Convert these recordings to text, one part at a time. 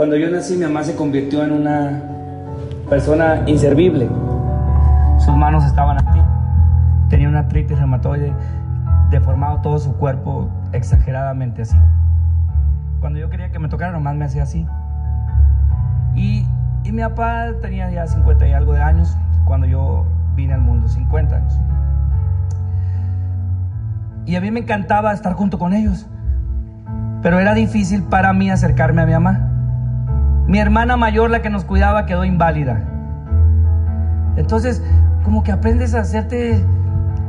Cuando yo nací, mi mamá se convirtió en una persona inservible. Sus manos estaban así. Tenía una artritis reumatoide, deformado todo su cuerpo exageradamente así. Cuando yo quería que me tocara, nomás me hacía así. Y, y mi papá tenía ya 50 y algo de años cuando yo vine al mundo, 50 años. Y a mí me encantaba estar junto con ellos. Pero era difícil para mí acercarme a mi mamá. Mi hermana mayor, la que nos cuidaba, quedó inválida. Entonces, como que aprendes a hacerte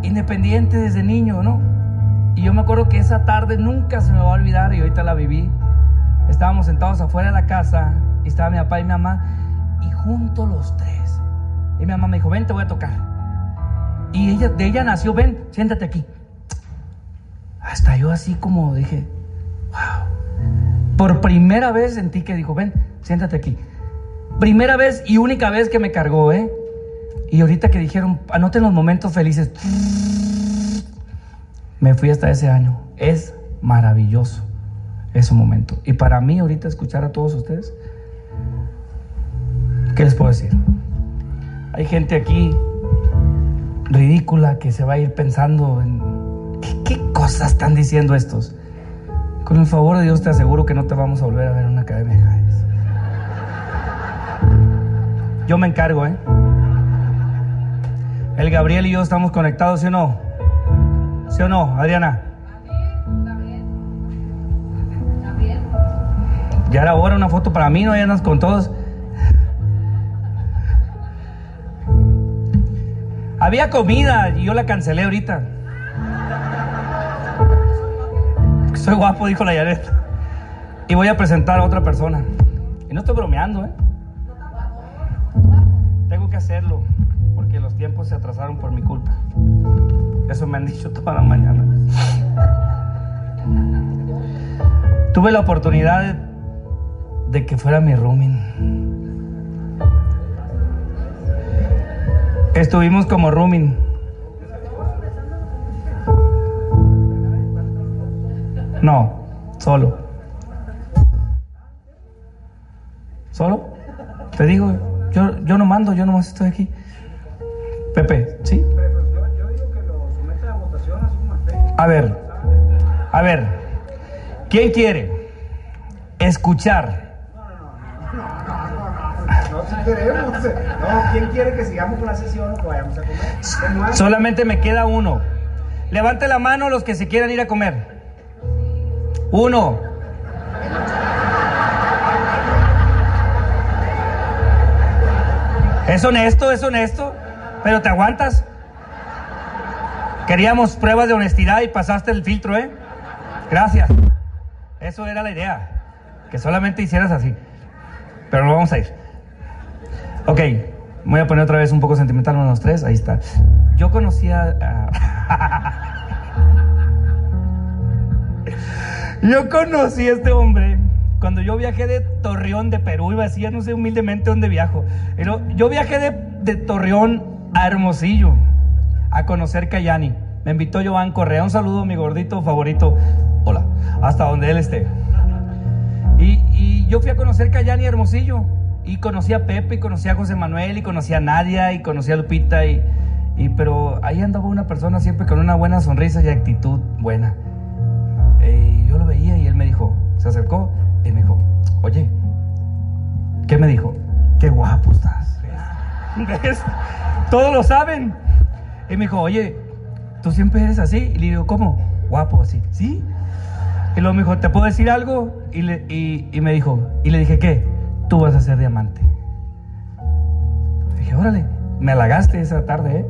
independiente desde niño, ¿no? Y yo me acuerdo que esa tarde nunca se me va a olvidar y ahorita la viví. Estábamos sentados afuera de la casa y estaba mi papá y mi mamá y juntos los tres. Y mi mamá me dijo, ven, te voy a tocar. Y ella, de ella nació, ven, siéntate aquí. Hasta yo así como dije, wow. Por primera vez sentí que dijo, ven, siéntate aquí. Primera vez y única vez que me cargó, ¿eh? Y ahorita que dijeron, anoten los momentos felices, me fui hasta ese año. Es maravilloso ese momento. Y para mí ahorita escuchar a todos ustedes, ¿qué les puedo decir? Hay gente aquí ridícula que se va a ir pensando en qué, cosas están diciendo estos. Con el favor de Dios te aseguro que no te vamos a volver a ver en una academia de Yo me encargo, ¿eh? El Gabriel y yo estamos conectados, ¿sí o no? ¿Sí o no, Adriana? Ya era hora una foto para mí, no andas con todos. Había comida y yo la cancelé ahorita. Soy guapo, dijo la Yaret. Y voy a presentar a otra persona. Y no estoy bromeando, ¿eh? Que hacerlo porque los tiempos se atrasaron por mi culpa. Eso me han dicho toda la mañana. Tuve la oportunidad de, que fuera mi rooming. Estuvimos como rooming. No, solo. ¿Solo? Te digo, yo, yo no mando, yo nomás estoy aquí. Pepe, ¿sí? A ver, a ver, ¿quién quiere escuchar? Queremos. No, ¿quién quiere que sigamos con la sesión o que vayamos a comer? Solamente me queda uno. Levante la mano los que se quieran ir a comer. Uno. Es honesto, es honesto, pero te aguantas. Queríamos pruebas de honestidad y pasaste el filtro, ¿eh? Gracias. Eso era la idea. Que solamente hicieras así. Pero no vamos a ir. Ok, voy a poner otra vez un poco sentimental uno, dos, tres. Ahí está. Yo conocía a... yo conocí a este hombre cuando yo viajé de Torreón, de Perú, iba a decir, no sé humildemente dónde viajo. Pero yo viajé de, de Torreón a Hermosillo a conocer Cayani. Me invitó Joan Correa. Un saludo, mi gordito favorito. Hola, hasta donde él esté. Y, yo fui a conocer Cayani Hermosillo. Y conocí a Pepe, y conocí a José Manuel, y conocí a Nadia, y conocí a Lupita. Y, y, pero ahí andaba una persona siempre con una buena sonrisa y actitud buena. Y yo lo veía y él me dijo, se acercó oye, ¿qué me dijo? Qué guapo estás. Todos lo saben. Y me dijo, oye, tú siempre eres así. Y le digo, ¿cómo? Guapo, así. ¿Sí? Y luego me dijo, ¿te puedo decir algo? Y, le, y, y me dijo, y le dije, ¿qué? Tú vas a ser diamante. dije, órale, me halagaste esa tarde, ¿eh?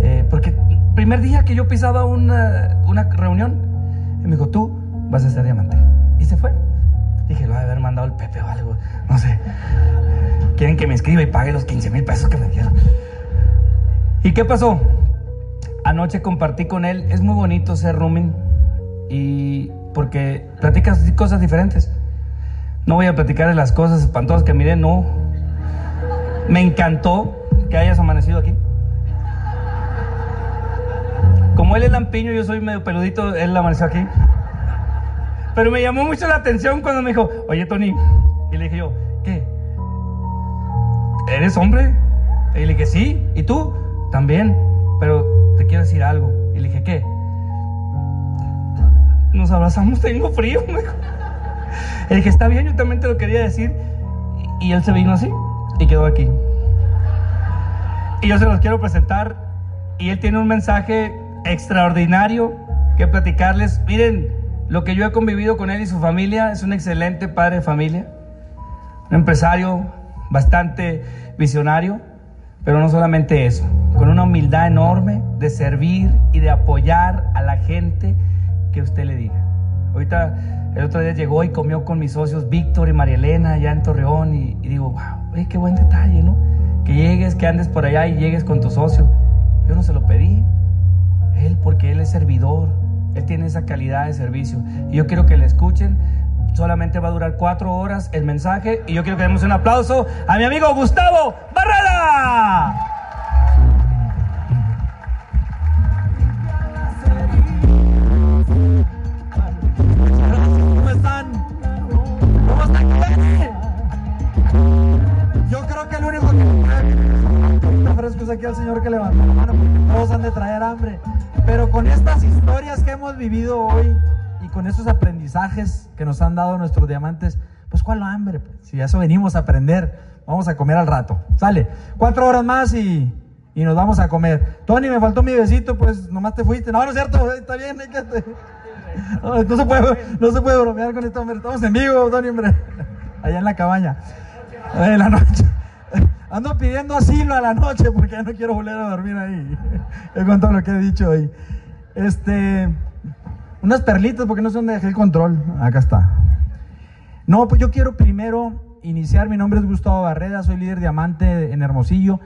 ¿eh? Porque primer día que yo pisaba una, una reunión, y me dijo, tú vas a ser diamante. Y se fue. Dije, lo va a haber mandado el Pepe o algo, no sé. Quieren que me escriba y pague los 15 mil pesos que me dieron. ¿Y qué pasó? Anoche compartí con él, es muy bonito ser rooming y porque platicas cosas diferentes. No voy a platicar de las cosas espantosas que miré, no. Me encantó que hayas amanecido aquí. Como él es lampiño, yo soy medio peludito, él amaneció aquí. Pero me llamó mucho la atención cuando me dijo, oye Tony, Y le dije yo, ¿qué? ¿Eres hombre? Y le dije, sí. ¿Y tú? También. Pero te quiero decir algo. Y le dije, ¿qué? Nos abrazamos, tengo frío. Me dijo. Y le dije, está bien, yo también te lo quería decir. Y él se vino así y quedó aquí. Y yo se los quiero presentar. Y él tiene un mensaje extraordinario que platicarles. Miren, lo que yo he convivido con él y su familia es un excelente padre de familia. Un empresario bastante visionario. Pero no solamente eso, con una humildad enorme de servir y de apoyar a la gente que usted le diga. Ahorita el otro día llegó y comió con mis socios Víctor y María Elena allá en Torreón y, digo, wow, qué buen detalle, ¿no? Que llegues, que andes por allá y llegues con tu socio. Yo no se lo pedí. Él, porque él es servidor, él tiene esa calidad de servicio. Y yo quiero que le escuchen. Solamente va a durar cuatro horas el mensaje y yo quiero que demos un aplauso a mi amigo Gustavo Barrera. ¿Cómo están? ¿Cómo están? Yo creo que el único que ofrezco es aquí al señor que levanta la mano, todos han de traer hambre. Pero con estas historias que hemos vivido hoy y con esos aprendizajes que nos han dado nuestros diamantes, pues cuál hambre, pues? si a eso venimos a aprender, vamos a comer al rato. Sale, cuatro horas más y, y nos vamos a comer. Tony, me faltó mi besito, pues nomás te fuiste. No, no es cierto, está bien, hay no se puede, no se puede bromear con esto, hombre. Estamos en vivo, Tony, hombre. Allá en la cabaña. En la noche. Ando pidiendo asilo a la noche porque ya no quiero volver a dormir ahí. Es con todo lo que he dicho hoy. Este. Unas perlitas porque no sé dónde dejé el control. Acá está. No, pues yo quiero primero iniciar. Mi nombre es Gustavo Barreda, soy líder diamante en Hermosillo.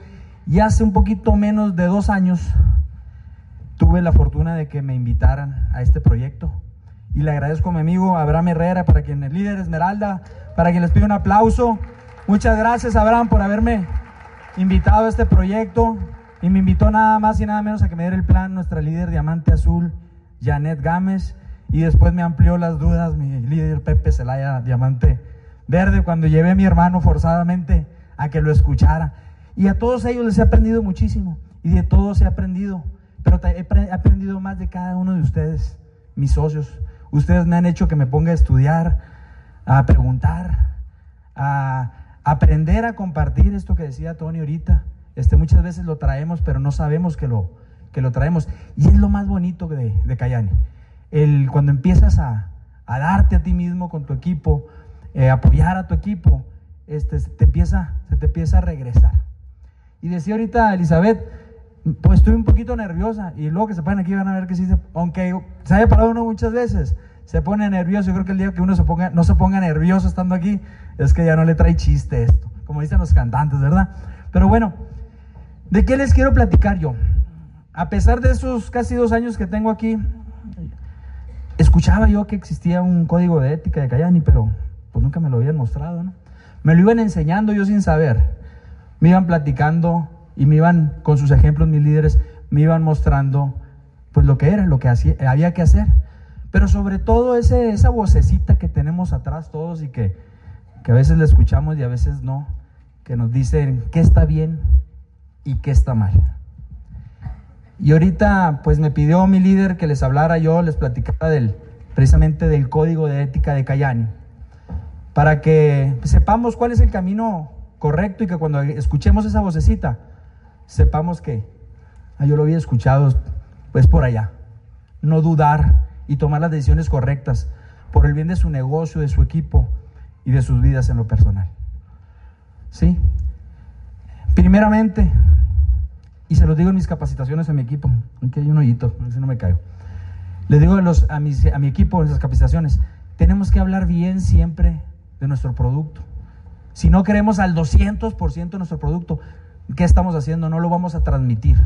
Y hace un poquito menos de dos años tuve la fortuna de que me invitaran a este proyecto. Y le agradezco a mi amigo Abraham Herrera, para quien el líder Esmeralda, para quien les pido un aplauso. Muchas gracias, Abraham, por haberme invitado a este proyecto. Y me invitó nada más y nada menos a que me diera el plan nuestra líder Diamante Azul, Janet Gámez. Y después me amplió las dudas mi líder Pepe Zelaya, Diamante Verde, cuando llevé a mi hermano forzadamente a que lo escuchara. Y a todos ellos les he aprendido muchísimo. Y de todos he aprendido. Pero he aprendido más de cada uno de ustedes, mis socios. Ustedes me han hecho que me ponga a estudiar, a preguntar, a aprender a compartir esto que decía Tony ahorita. Este, muchas veces lo traemos, pero no sabemos que lo, que lo traemos. Y es lo más bonito de, de Cayane. El, cuando empiezas a, a, darte a ti mismo con tu equipo, eh, apoyar a tu equipo, este, se, te empieza, te empieza a regresar. Y decía ahorita Elizabeth, pues estoy un poquito nerviosa y luego que se ponen aquí van a ver que sí, se, aunque se haya parado uno muchas veces, se pone nervioso. Yo creo que el día que uno se ponga, no se ponga nervioso estando aquí, es que ya no le trae chiste esto, como dicen los cantantes, ¿verdad? Pero bueno, ¿de qué les quiero platicar yo? A pesar de esos casi dos años que tengo aquí, escuchaba yo que existía un código de ética de Cayani, pero pues nunca me lo habían mostrado, ¿no? Me lo iban enseñando yo sin saber. Me iban platicando y me iban, con sus ejemplos, mis líderes, me iban mostrando pues lo que era, lo que hacía, había que hacer. Pero sobre todo esa vocecita que tenemos atrás todos y que, que a veces la escuchamos y a veces no, que nos dicen qué está bien y qué está mal. Y ahorita pues me pidió mi líder que les hablara yo, les platicara del, precisamente del código de ética de Cayani, para que sepamos cuál es el camino correcto y que cuando escuchemos esa vocecita, sepamos que ah, yo lo había escuchado pues por allá. No dudar y tomar las decisiones correctas por el bien de su negocio, de su equipo y de sus vidas en lo personal. ¿Sí? Primeramente, y se los digo en mis capacitaciones a mi equipo, aquí hay un hoyito, a si no me caigo. Les digo a, los, a, a mi equipo en esas capacitaciones, tenemos que hablar bien siempre de nuestro producto. Si no queremos al 200% de nuestro producto, ¿qué estamos haciendo? No lo vamos a transmitir.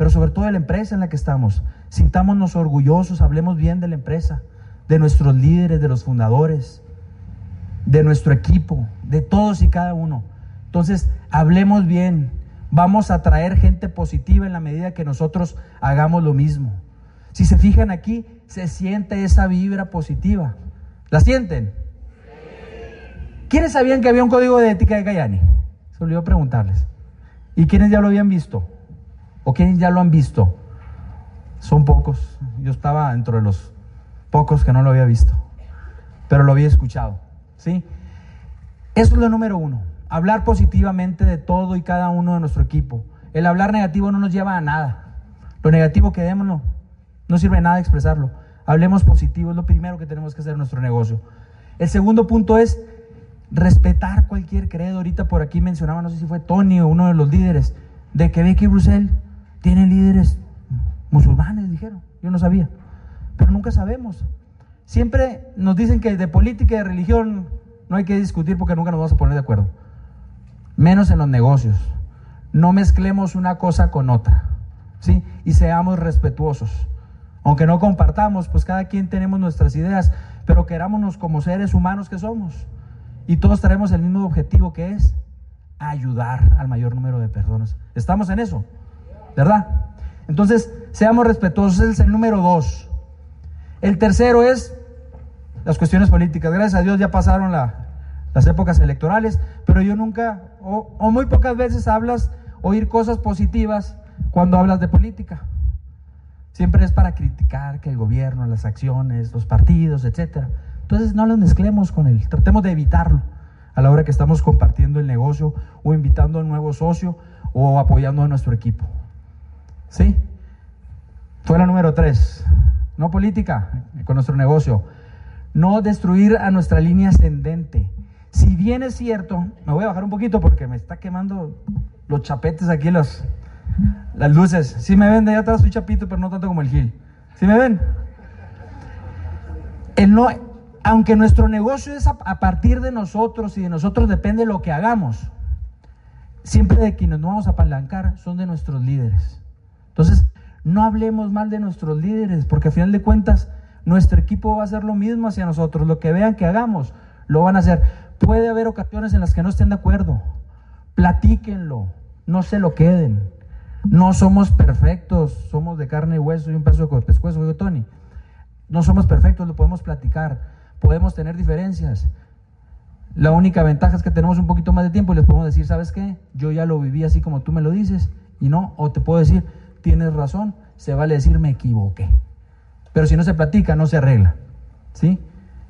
Pero sobre todo de la empresa en la que estamos. Sintámonos orgullosos, hablemos bien de la empresa, de nuestros líderes, de los fundadores, de nuestro equipo, de todos y cada uno. Entonces, hablemos bien. Vamos a traer gente positiva en la medida que nosotros hagamos lo mismo. Si se fijan aquí, se siente esa vibra positiva. ¿La sienten? ¿Quiénes sabían que había un código de ética de Cayani? Se olvidó preguntarles. ¿Y quiénes ya lo habían visto? ¿O quiénes ya lo han visto? Son pocos. Yo estaba dentro de los pocos que no lo había visto, pero lo había escuchado. ¿sí? Eso es lo número uno. Hablar positivamente de todo y cada uno de nuestro equipo. El hablar negativo no nos lleva a nada. Lo negativo quedémoslo. No sirve nada expresarlo. Hablemos positivo, es lo primero que tenemos que hacer en nuestro negocio. El segundo punto es respetar cualquier credo. Ahorita por aquí mencionaba, no sé si fue Tony o uno de los líderes, de que Becky Brussel tiene líderes musulmanes, dijeron. Yo no sabía. Pero nunca sabemos. Siempre nos dicen que de política y de religión no hay que discutir porque nunca nos vamos a poner de acuerdo. Menos en los negocios. No mezclemos una cosa con otra. ¿sí? Y seamos respetuosos. Aunque no compartamos, pues cada quien tenemos nuestras ideas, pero querámonos como seres humanos que somos. Y todos tenemos el mismo objetivo que es ayudar al mayor número de personas. ¿Estamos en eso? ¿Verdad? Entonces, seamos respetuosos, es el número dos. El tercero es las cuestiones políticas. Gracias a Dios ya pasaron las épocas electorales, pero yo nunca, o, o muy pocas veces hablas, oír cosas positivas cuando hablas de política. Siempre es para criticar que el gobierno, las acciones, los partidos, etc. Entonces no lo mezclemos con él, tratemos de evitarlo a la hora que estamos compartiendo el negocio o invitando a un nuevo socio o apoyando a nuestro equipo. ¿Sí? Fue la número tres. No política con nuestro negocio. No destruir a nuestra línea ascendente. Si bien es cierto, me voy a bajar un poquito porque me está quemando los chapetes aquí, los, las luces. Si me ven, de allá atrás soy chapito, pero no tanto como el Gil. Si me ven? El no, aunque nuestro negocio es a, a, partir de nosotros y de nosotros depende lo que hagamos, siempre de quienes nos vamos a apalancar son de nuestros líderes. Entonces, no hablemos mal de nuestros líderes, porque a final de cuentas, nuestro equipo va a hacer lo mismo hacia nosotros. Lo que vean que hagamos, lo van a hacer. Puede haber ocasiones en las que no estén de acuerdo. Platíquenlo, no se lo queden. No somos perfectos, somos de carne y hueso y un peso de pescuezo, digo Tony. No somos perfectos, lo podemos platicar, podemos tener diferencias. La única ventaja es que tenemos un poquito más de tiempo y les podemos decir, ¿sabes qué? Yo ya lo viví así como tú me lo dices y no, o te puedo decir, tienes razón, se vale decir me equivoqué. Pero si no se platica, no se arregla. ¿Sí?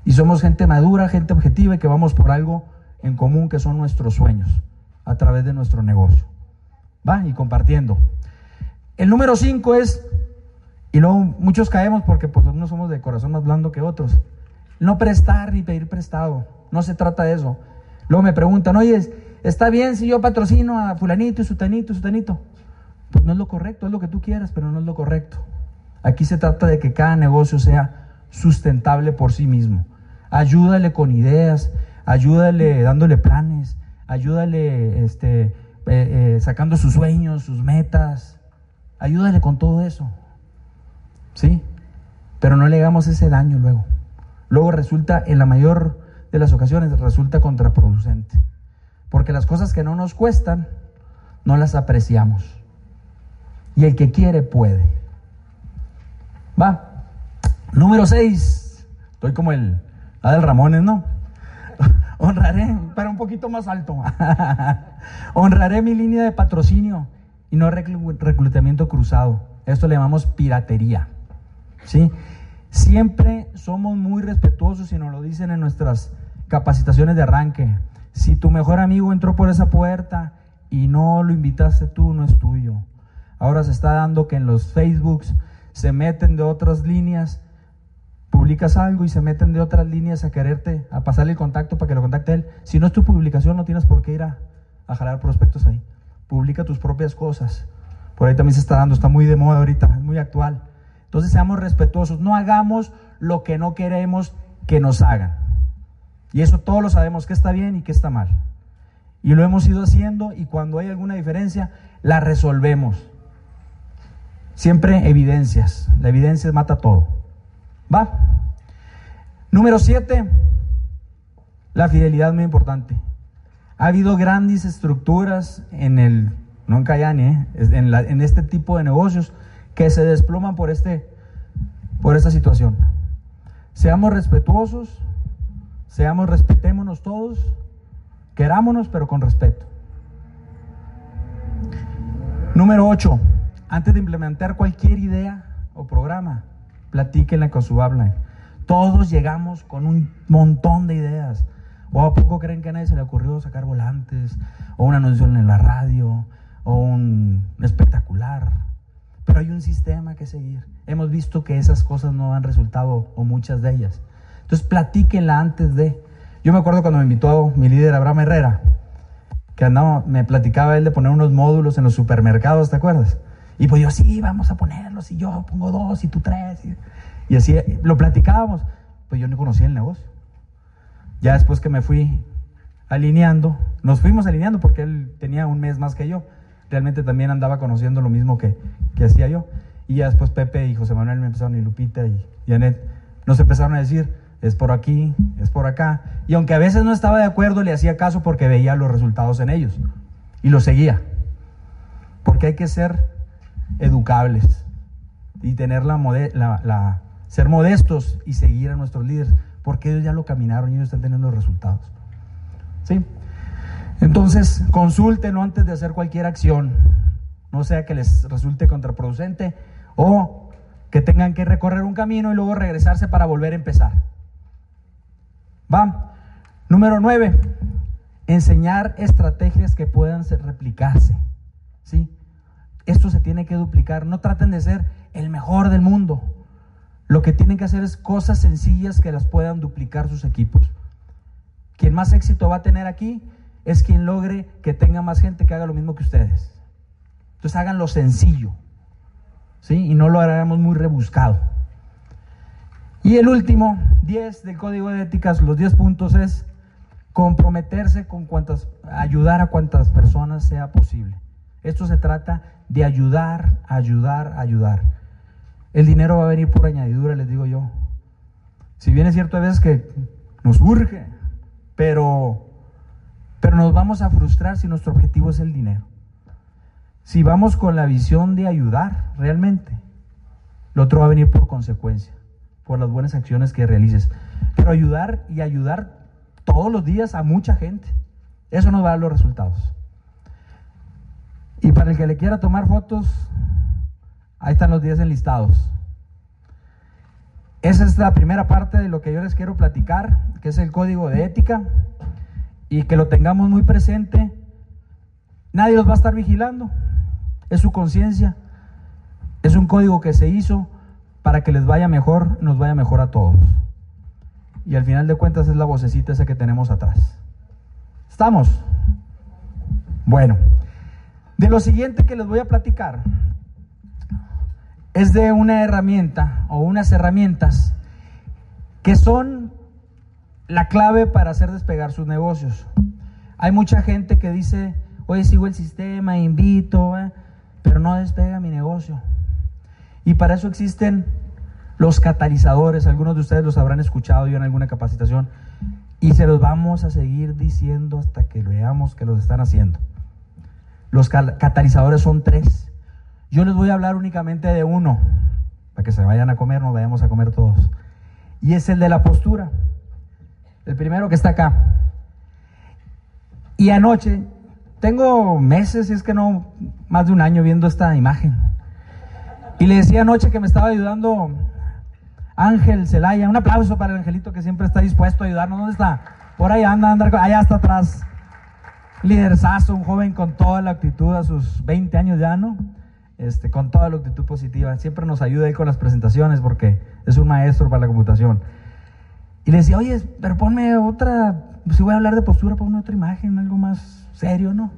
Y somos gente madura, gente objetiva y que vamos por algo en común que son nuestros sueños a través de nuestro negocio. ¿Va? Y compartiendo. El número cinco es, y luego muchos caemos porque pues unos somos de corazón más blando que otros, no prestar ni pedir prestado. No se trata de eso. Luego me preguntan, oye, ¿está bien si yo patrocino a fulanito y sutanito y sutanito? Pues no es lo correcto, es lo que tú quieras, pero no es lo correcto. Aquí se trata de que cada negocio sea sustentable por sí mismo. Ayúdale con ideas, ayúdale dándole planes, ayúdale este, eh, eh, sacando sus sueños, sus metas. Ayúdale con todo eso. ¿Sí? Pero no le hagamos ese daño luego. Luego resulta, en la mayor de las ocasiones, resulta contraproducente. Porque las cosas que no nos cuestan, no las apreciamos. Y el que quiere puede. Va. Número 6. Estoy como el Adel Ramones, ¿no? Honraré, pero un poquito más alto. Honraré mi línea de patrocinio y no reclutamiento cruzado. Esto le llamamos piratería. ¿Sí? Siempre somos muy respetuosos y nos lo dicen en nuestras capacitaciones de arranque. Si tu mejor amigo entró por esa puerta y no lo invitaste tú, no es tuyo. Ahora se está dando que en los Facebooks se meten de otras líneas, publicas algo y se meten de otras líneas a quererte, a pasarle el contacto para que lo contacte él. Si no es tu publicación, no tienes por qué ir a, jalar prospectos ahí. Publica tus propias cosas. Por ahí también se está dando, está muy de moda ahorita, es muy actual. Entonces seamos respetuosos, no hagamos lo que no queremos que nos hagan. Y eso todos lo sabemos, que está bien y que está mal. Y lo hemos ido haciendo y cuando hay alguna diferencia, la resolvemos. Siempre evidencias. La evidencia mata todo. ¿Va? Número siete, la fidelidad muy importante. Ha habido grandes estructuras en el, no en Cayani, ¿eh? en, este tipo de negocios que se desploman por, este, por esta situación. Seamos respetuosos, seamos, respetémonos todos Querámonos, pero con respeto. Número 8. Antes de implementar cualquier idea o programa, platíquenla con su habla. Todos llegamos con un montón de ideas. ¿O a poco creen que a nadie se le ocurrió sacar volantes? ¿O una noción en la radio? ¿O un espectacular? Pero hay un sistema que seguir. Hemos visto que esas cosas no han resultado, o muchas de ellas. Entonces, platíquenla antes de. Yo me acuerdo cuando me invitó mi líder Abraham Herrera, que andaba, me platicaba él de poner unos módulos en los supermercados, ¿te acuerdas? Y pues yo, sí, vamos a ponerlos, y yo pongo dos, y tú tres. Y, y así lo platicábamos. Pues yo no conocía el negocio. Ya después que me fui alineando, nos fuimos alineando porque él tenía un mes más que yo. Realmente también andaba conociendo lo mismo que, que hacía yo. Y ya después Pepe y José Manuel me empezaron, y Lupita y, y Anet, nos empezaron a decir, es por aquí, es por acá. Y aunque a veces no estaba de acuerdo, le hacía caso porque veía los resultados en ellos. Y lo seguía. Porque hay que ser educables y tener la, ser modestos y seguir a nuestros líderes porque ellos ya lo caminaron y ellos están teniendo resultados. ¿Sí? Entonces, consúltenlo antes de hacer cualquier acción, no sea que les resulte contraproducente o que tengan que recorrer un camino y luego regresarse para volver a empezar. Va. Número nueve, enseñar estrategias que puedan replicarse. ¿Sí? Esto se tiene que duplicar. No traten de ser el mejor del mundo. Lo que tienen que hacer es cosas sencillas que las puedan duplicar sus equipos. Quien más éxito va a tener aquí es quien logre que tenga más gente que haga lo mismo que ustedes. Entonces hagan lo sencillo, ¿sí? Y no lo hagamos muy rebuscado. Y el último, 10 del código de éticas, los 10 puntos es comprometerse con cuantas, ayudar a cuantas personas sea posible. Esto se trata de ayudar, ayudar, ayudar. El dinero va a venir por añadidura, les digo yo. Si bien es cierto a veces que nos urge, pero, pero nos vamos a frustrar si nuestro objetivo es el dinero. Si vamos con la visión de ayudar realmente, lo otro va a venir por consecuencia, por las buenas acciones que realices. Pero ayudar y ayudar todos los días a mucha gente, eso nos va a dar los resultados. Y para el que le quiera tomar fotos, Ahí están los 10 enlistados. Esa es la primera parte de lo que yo les quiero platicar, que es el código de ética, y que lo tengamos muy presente. Nadie los va a estar vigilando, es su conciencia, es un código que se hizo para que les vaya mejor, nos vaya mejor a todos. Y al final de cuentas es la vocecita esa que tenemos atrás. ¿Estamos? Bueno, de lo siguiente que les voy a platicar es de una herramienta o unas herramientas que son la clave para hacer despegar sus negocios. Hay mucha gente que dice, oye, sigo el sistema, invito, ¿eh? pero no despega mi negocio. Y para eso existen los catalizadores, algunos de ustedes los habrán escuchado yo en alguna capacitación, y se los vamos a seguir diciendo hasta que veamos que los están haciendo. Los catalizadores son tres. Yo les voy a hablar únicamente de uno, para que se vayan a comer, nos vayamos a comer todos. Y es el de la postura. El primero que está acá. Y anoche, tengo meses, si es que no, más de un año viendo esta imagen. Y le decía anoche que me estaba ayudando Ángel Celaya. Un aplauso para el angelito que siempre está dispuesto a ayudarnos. ¿Dónde está? Por ahí anda, anda allá está atrás. Liderzazo, un joven con toda la actitud a sus 20 años ya, ¿no? este, con toda la actitud positiva. Siempre nos ayuda ahí con las presentaciones porque es un maestro para la computación. Y le decía, oye, pero ponme otra, si voy a hablar de postura, ponme otra imagen, algo más serio, ¿no?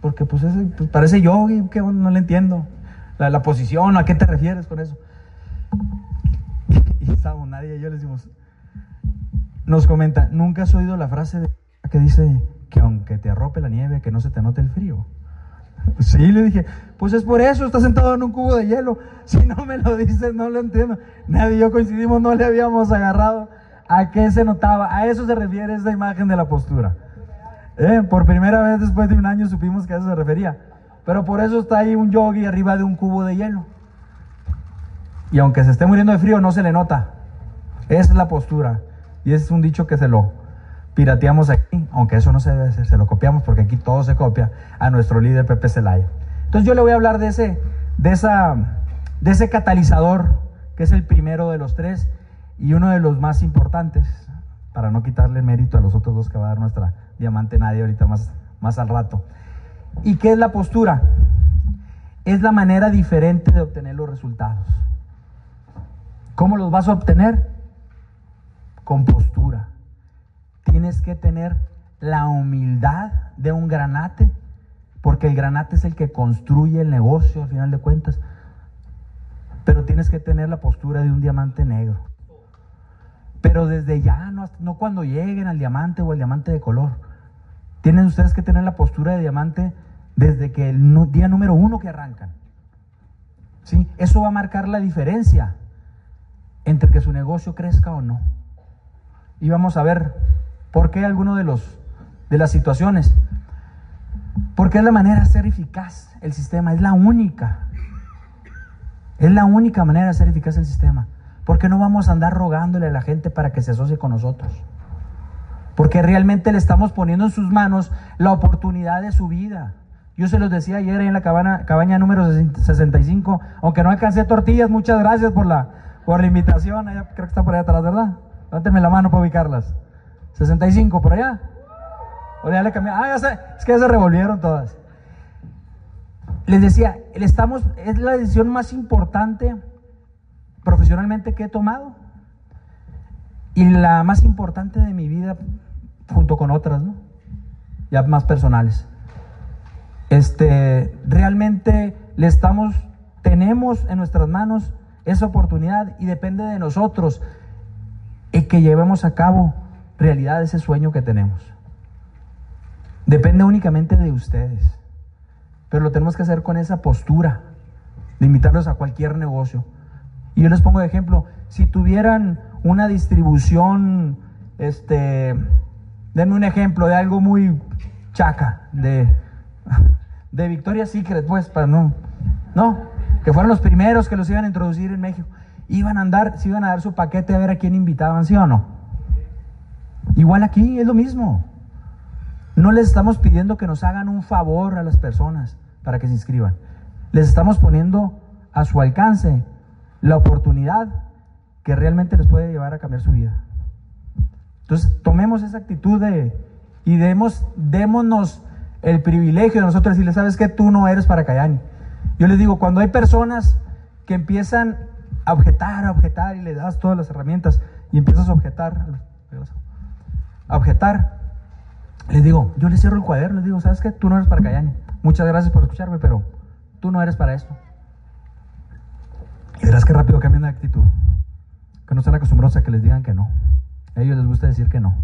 Porque pues, ese, pues parece yogi, que no le entiendo. La, posición, ¿a qué te refieres con eso? Y estábamos nadie y yo le decimos, nos comenta, ¿nunca has oído la frase que dice que aunque te arrope la nieve, que no se te note el frío? Sí, le dije, pues es por eso, está sentado en un cubo de hielo. Si no me lo dices, no lo entiendo. Nadie y yo coincidimos, no le habíamos agarrado a qué se notaba. A eso se refiere esta imagen de la postura. Eh, por primera vez después de un año supimos que a eso se refería. Pero por eso está ahí un yogi arriba de un cubo de hielo. Y aunque se esté muriendo de frío, no se le nota. Esa es la postura. Y es un dicho que se lo pirateamos aquí, aunque eso no se debe hacer, se lo copiamos porque aquí todo se copia a nuestro líder Pepe Zelaya. Entonces yo le voy a hablar de ese, de esa, de ese catalizador, que es el primero de los tres y uno de los más importantes, para no quitarle mérito a los otros dos que va a dar nuestra diamante nadie ahorita más, más al rato. ¿Y qué es la postura? Es la manera diferente de obtener los resultados. ¿Cómo los vas a obtener? Con postura. Tienes que tener la humildad de un granate, porque el granate es el que construye el negocio al final de cuentas. Pero tienes que tener la postura de un diamante negro. Pero desde ya, no, cuando lleguen al diamante o al diamante de color. Tienen ustedes que tener la postura de diamante desde que el día número uno que arrancan. ¿Sí? Eso va a marcar la diferencia entre que su negocio crezca o no. Y vamos a ver por qué alguno de los de las situaciones. Porque es la manera de ser eficaz el sistema, es la única. Es la única manera de ser eficaz el sistema. Porque no vamos a andar rogándole a la gente para que se asocie con nosotros. Porque realmente le estamos poniendo en sus manos la oportunidad de su vida. Yo se los decía ayer en la cabaña número 65, aunque no alcancé tortillas, muchas gracias por la, por la invitación. creo que está por allá atrás, ¿verdad? Levánteme la mano para ubicarlas. 65, por allá. O ya le cambié. Ah, ya sé, es que ya se revolvieron todas. Les decía, estamos, es la decisión más importante profesionalmente que he tomado y la más importante de mi vida junto con otras, ¿no? Ya más personales. Este, realmente le estamos, tenemos en nuestras manos esa oportunidad y depende de nosotros que llevemos a cabo realidad ese sueño que tenemos. Depende únicamente de ustedes, pero lo tenemos que hacer con esa postura de invitarlos a cualquier negocio. Y yo les pongo de ejemplo, si tuvieran una distribución, este, denme un ejemplo de algo muy chaca, de, de Victoria's Secret, pues, para no, no, que fueron los primeros que los iban a introducir en México. Iban a andar, se iban a dar su paquete a ver a quién invitaban, ¿sí o no? Igual aquí es lo mismo. No les estamos pidiendo que nos hagan un favor a las personas para que se inscriban. Les estamos poniendo a su alcance la oportunidad que realmente les puede llevar a cambiar su vida. Entonces, tomemos esa actitud y demos, démonos el privilegio de nosotros decirle, sabes que tú no eres para Cayani. Yo les digo, cuando hay personas que empiezan a objetar, a objetar y le das todas las herramientas y empiezas a objetar, a objetar, les digo, yo les cierro el cuaderno, les digo, sabes que tú no eres para Cayani. Muchas gracias por escucharme, pero tú no eres para esto. Y verás que rápido cambian de actitud. Que no están acostumbrados a que les digan que no. A ellos les gusta decir que no.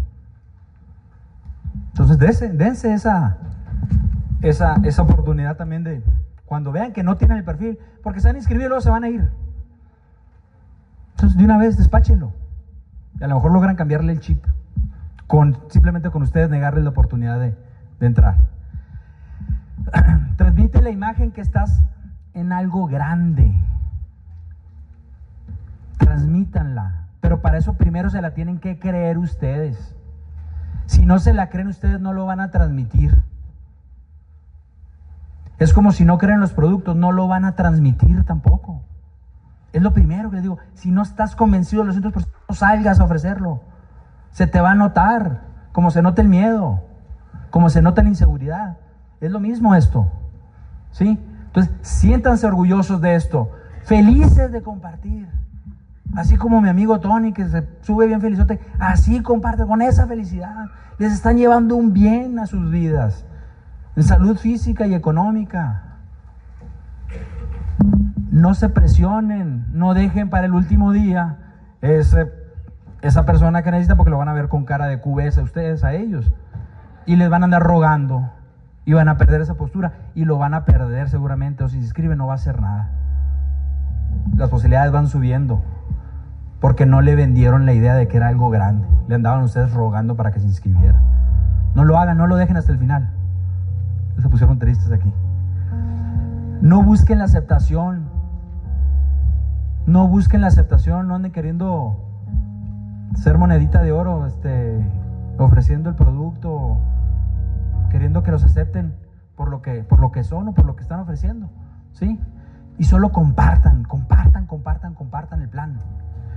Entonces, dense, dense esa, esa, esa oportunidad también de cuando vean que no tienen el perfil, porque se van a inscribir y luego se van a ir. Entonces, de una vez, despáchenlo. Y a lo mejor logran cambiarle el chip. Con, simplemente con ustedes negarles la oportunidad de, de entrar. Transmite la imagen que estás en algo grande transmítanla. Pero para eso primero se la tienen que creer ustedes. Si no se la creen ustedes, no lo van a transmitir. Es como si no creen los productos, no lo van a transmitir tampoco. Es lo primero que les digo. Si no estás convencido de los 100%, no salgas a ofrecerlo. Se te va a notar, como se nota el miedo, como se nota la inseguridad. Es lo mismo esto. ¿Sí? Entonces, siéntanse orgullosos de esto, felices de compartir. Así como mi amigo Tony, que se sube bien felizote, así comparte con esa felicidad. Les están llevando un bien a sus vidas, en salud física y económica. No se presionen, no dejen para el último día esa persona que necesita porque lo van a ver con cara de cubesa ustedes a ellos. Y les van a andar rogando y van a perder esa postura y lo van a perder seguramente. O si se inscriben no va a hacer nada. Las posibilidades van subiendo porque no le vendieron la idea de que era algo grande. Le andaban ustedes rogando para que se inscribiera. No lo hagan, no lo dejen hasta el final. Se pusieron tristes aquí. No busquen la aceptación. No busquen la aceptación, no anden queriendo ser monedita de oro, este, ofreciendo el producto, queriendo que los acepten por lo que, por lo que son o por lo que están ofreciendo. ¿Sí? Y solo compartan, compartan, compartan, compartan el plan.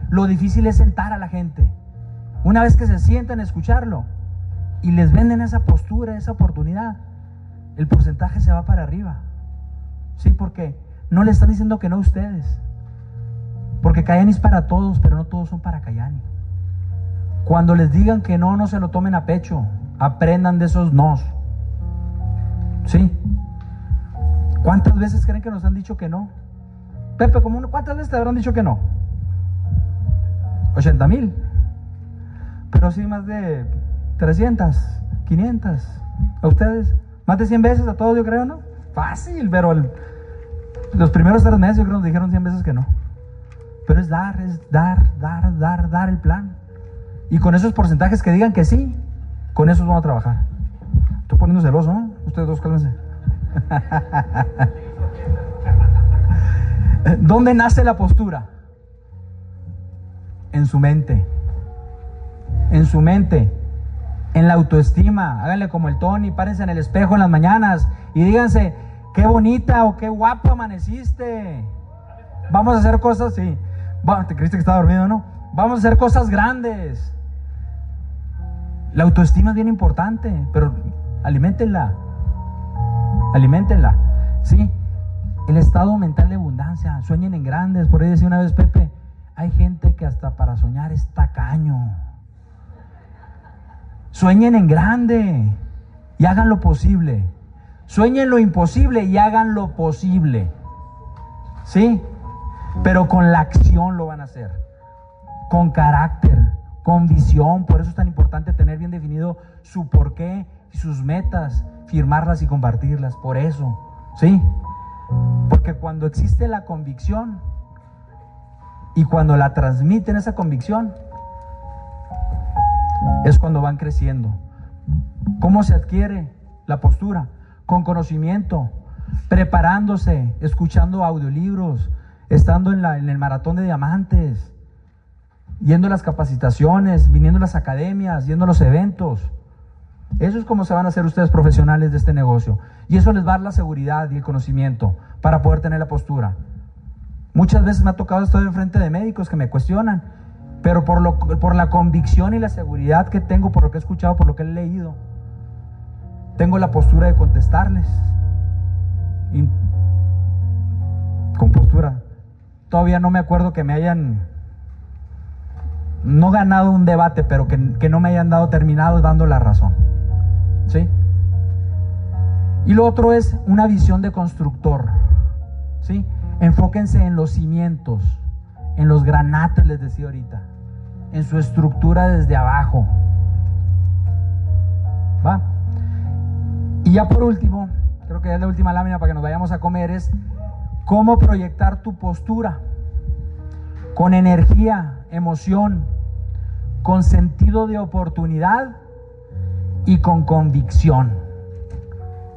Lo difícil es sentar a la gente. Una vez que se sientan a escucharlo y les venden esa postura, esa oportunidad, el porcentaje se va para arriba. Sí, porque no le están diciendo que no a ustedes. Porque Cayani es para todos, pero no todos son para Cayani. Cuando les digan que no, no se lo tomen a pecho. Aprendan de esos nos. ¿Sí? ¿Cuántas veces creen que nos han dicho que no? Pepe, ¿cuántas veces te habrán dicho que no? 80 mil. Pero sí, más de 300, 500. ¿A ustedes? Más de 100 veces a todos, yo creo, ¿no? Fácil, pero los primeros tres meses yo creo que nos dijeron 100 veces que no. Pero es dar, es dar, dar, dar, dar el plan. Y con esos porcentajes que digan que sí, con esos vamos a trabajar. Estoy poniendo celoso, ¿no? Ustedes dos, cálmense. ¿Dónde nace la postura? En su mente. En su mente. En la autoestima. Háganle como el Tony, párense en el espejo en las mañanas y díganse, qué bonita o qué guapo amaneciste. Vamos a hacer cosas, sí. ¿Te creíste que estaba dormido, no? Vamos a hacer cosas grandes. La autoestima es bien importante, pero alimentenla. Alimentenla. ¿Sí? El estado mental de abundancia. Sueñen en grandes. Por ahí decía una vez Pepe, hay gente que hasta para soñar es tacaño. Sueñen en grande y hagan lo posible. Sueñen lo imposible y hagan lo posible. ¿Sí? Pero con la acción lo van a hacer. Con carácter con visión. Por eso es tan importante tener bien definido su porqué y sus metas, firmarlas y compartirlas. Por eso, ¿sí? Porque cuando existe la convicción y cuando la transmiten esa convicción, es cuando van creciendo. ¿Cómo se adquiere la postura? Con conocimiento, preparándose, escuchando audiolibros, estando en, la, en el maratón de diamantes, yendo a las capacitaciones, viniendo a las academias, yendo a los eventos. Eso es como se van a hacer ustedes profesionales de este negocio. Y eso les va a dar la seguridad y el conocimiento para poder tener la postura. Muchas veces me ha tocado estar en frente de médicos que me cuestionan, pero por, lo, por la convicción y la seguridad que tengo, por lo que he escuchado, por lo que he leído, tengo la postura de contestarles. con postura. Todavía no me acuerdo que me hayan no ganado un debate, pero que, no me hayan dado terminado dando la razón. ¿Sí? Y lo otro es una visión de constructor. ¿Sí? Enfóquense en los cimientos, en los granates, les decía ahorita, en su estructura desde abajo. ¿Va? Y ya por último, creo que es la última lámina para que nos vayamos a comer, es cómo proyectar tu postura con energía, emoción, con sentido de oportunidad y con convicción.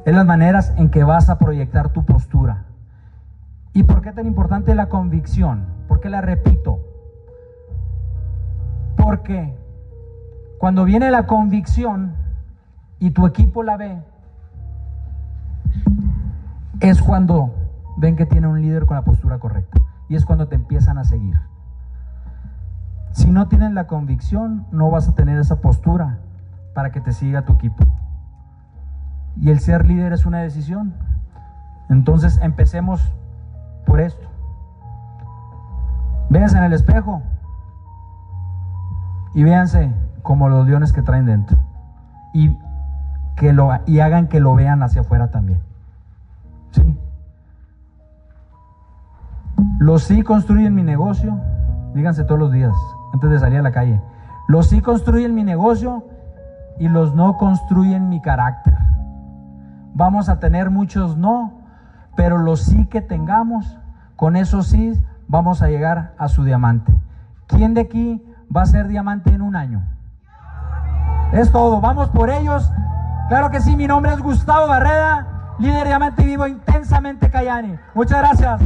Es las maneras en que vas a proyectar tu postura. ¿Y por qué tan importante la convicción? ¿Por qué la repito? Porque cuando viene la convicción y tu equipo la ve, es cuando ven que tiene un líder con la postura correcta. Y es cuando te empiezan a seguir. Si no tienes la convicción, no vas a tener esa postura para que te siga tu equipo. Y el ser líder es una decisión. Entonces empecemos por esto. Véanse en el espejo y véanse como los leones que traen dentro. Y, que lo, y hagan que lo vean hacia afuera también. ¿Sí? Los sí construyen mi negocio, díganse todos los días antes de salir a la calle. Los sí construyen mi negocio y los no construyen mi carácter. Vamos a tener muchos no, pero los sí que tengamos, con esos sí vamos a llegar a su diamante. ¿Quién de aquí va a ser diamante en un año? Es todo, vamos por ellos. Claro que sí, mi nombre es Gustavo Barreda, líder diamante vivo intensamente Cayani. Muchas gracias.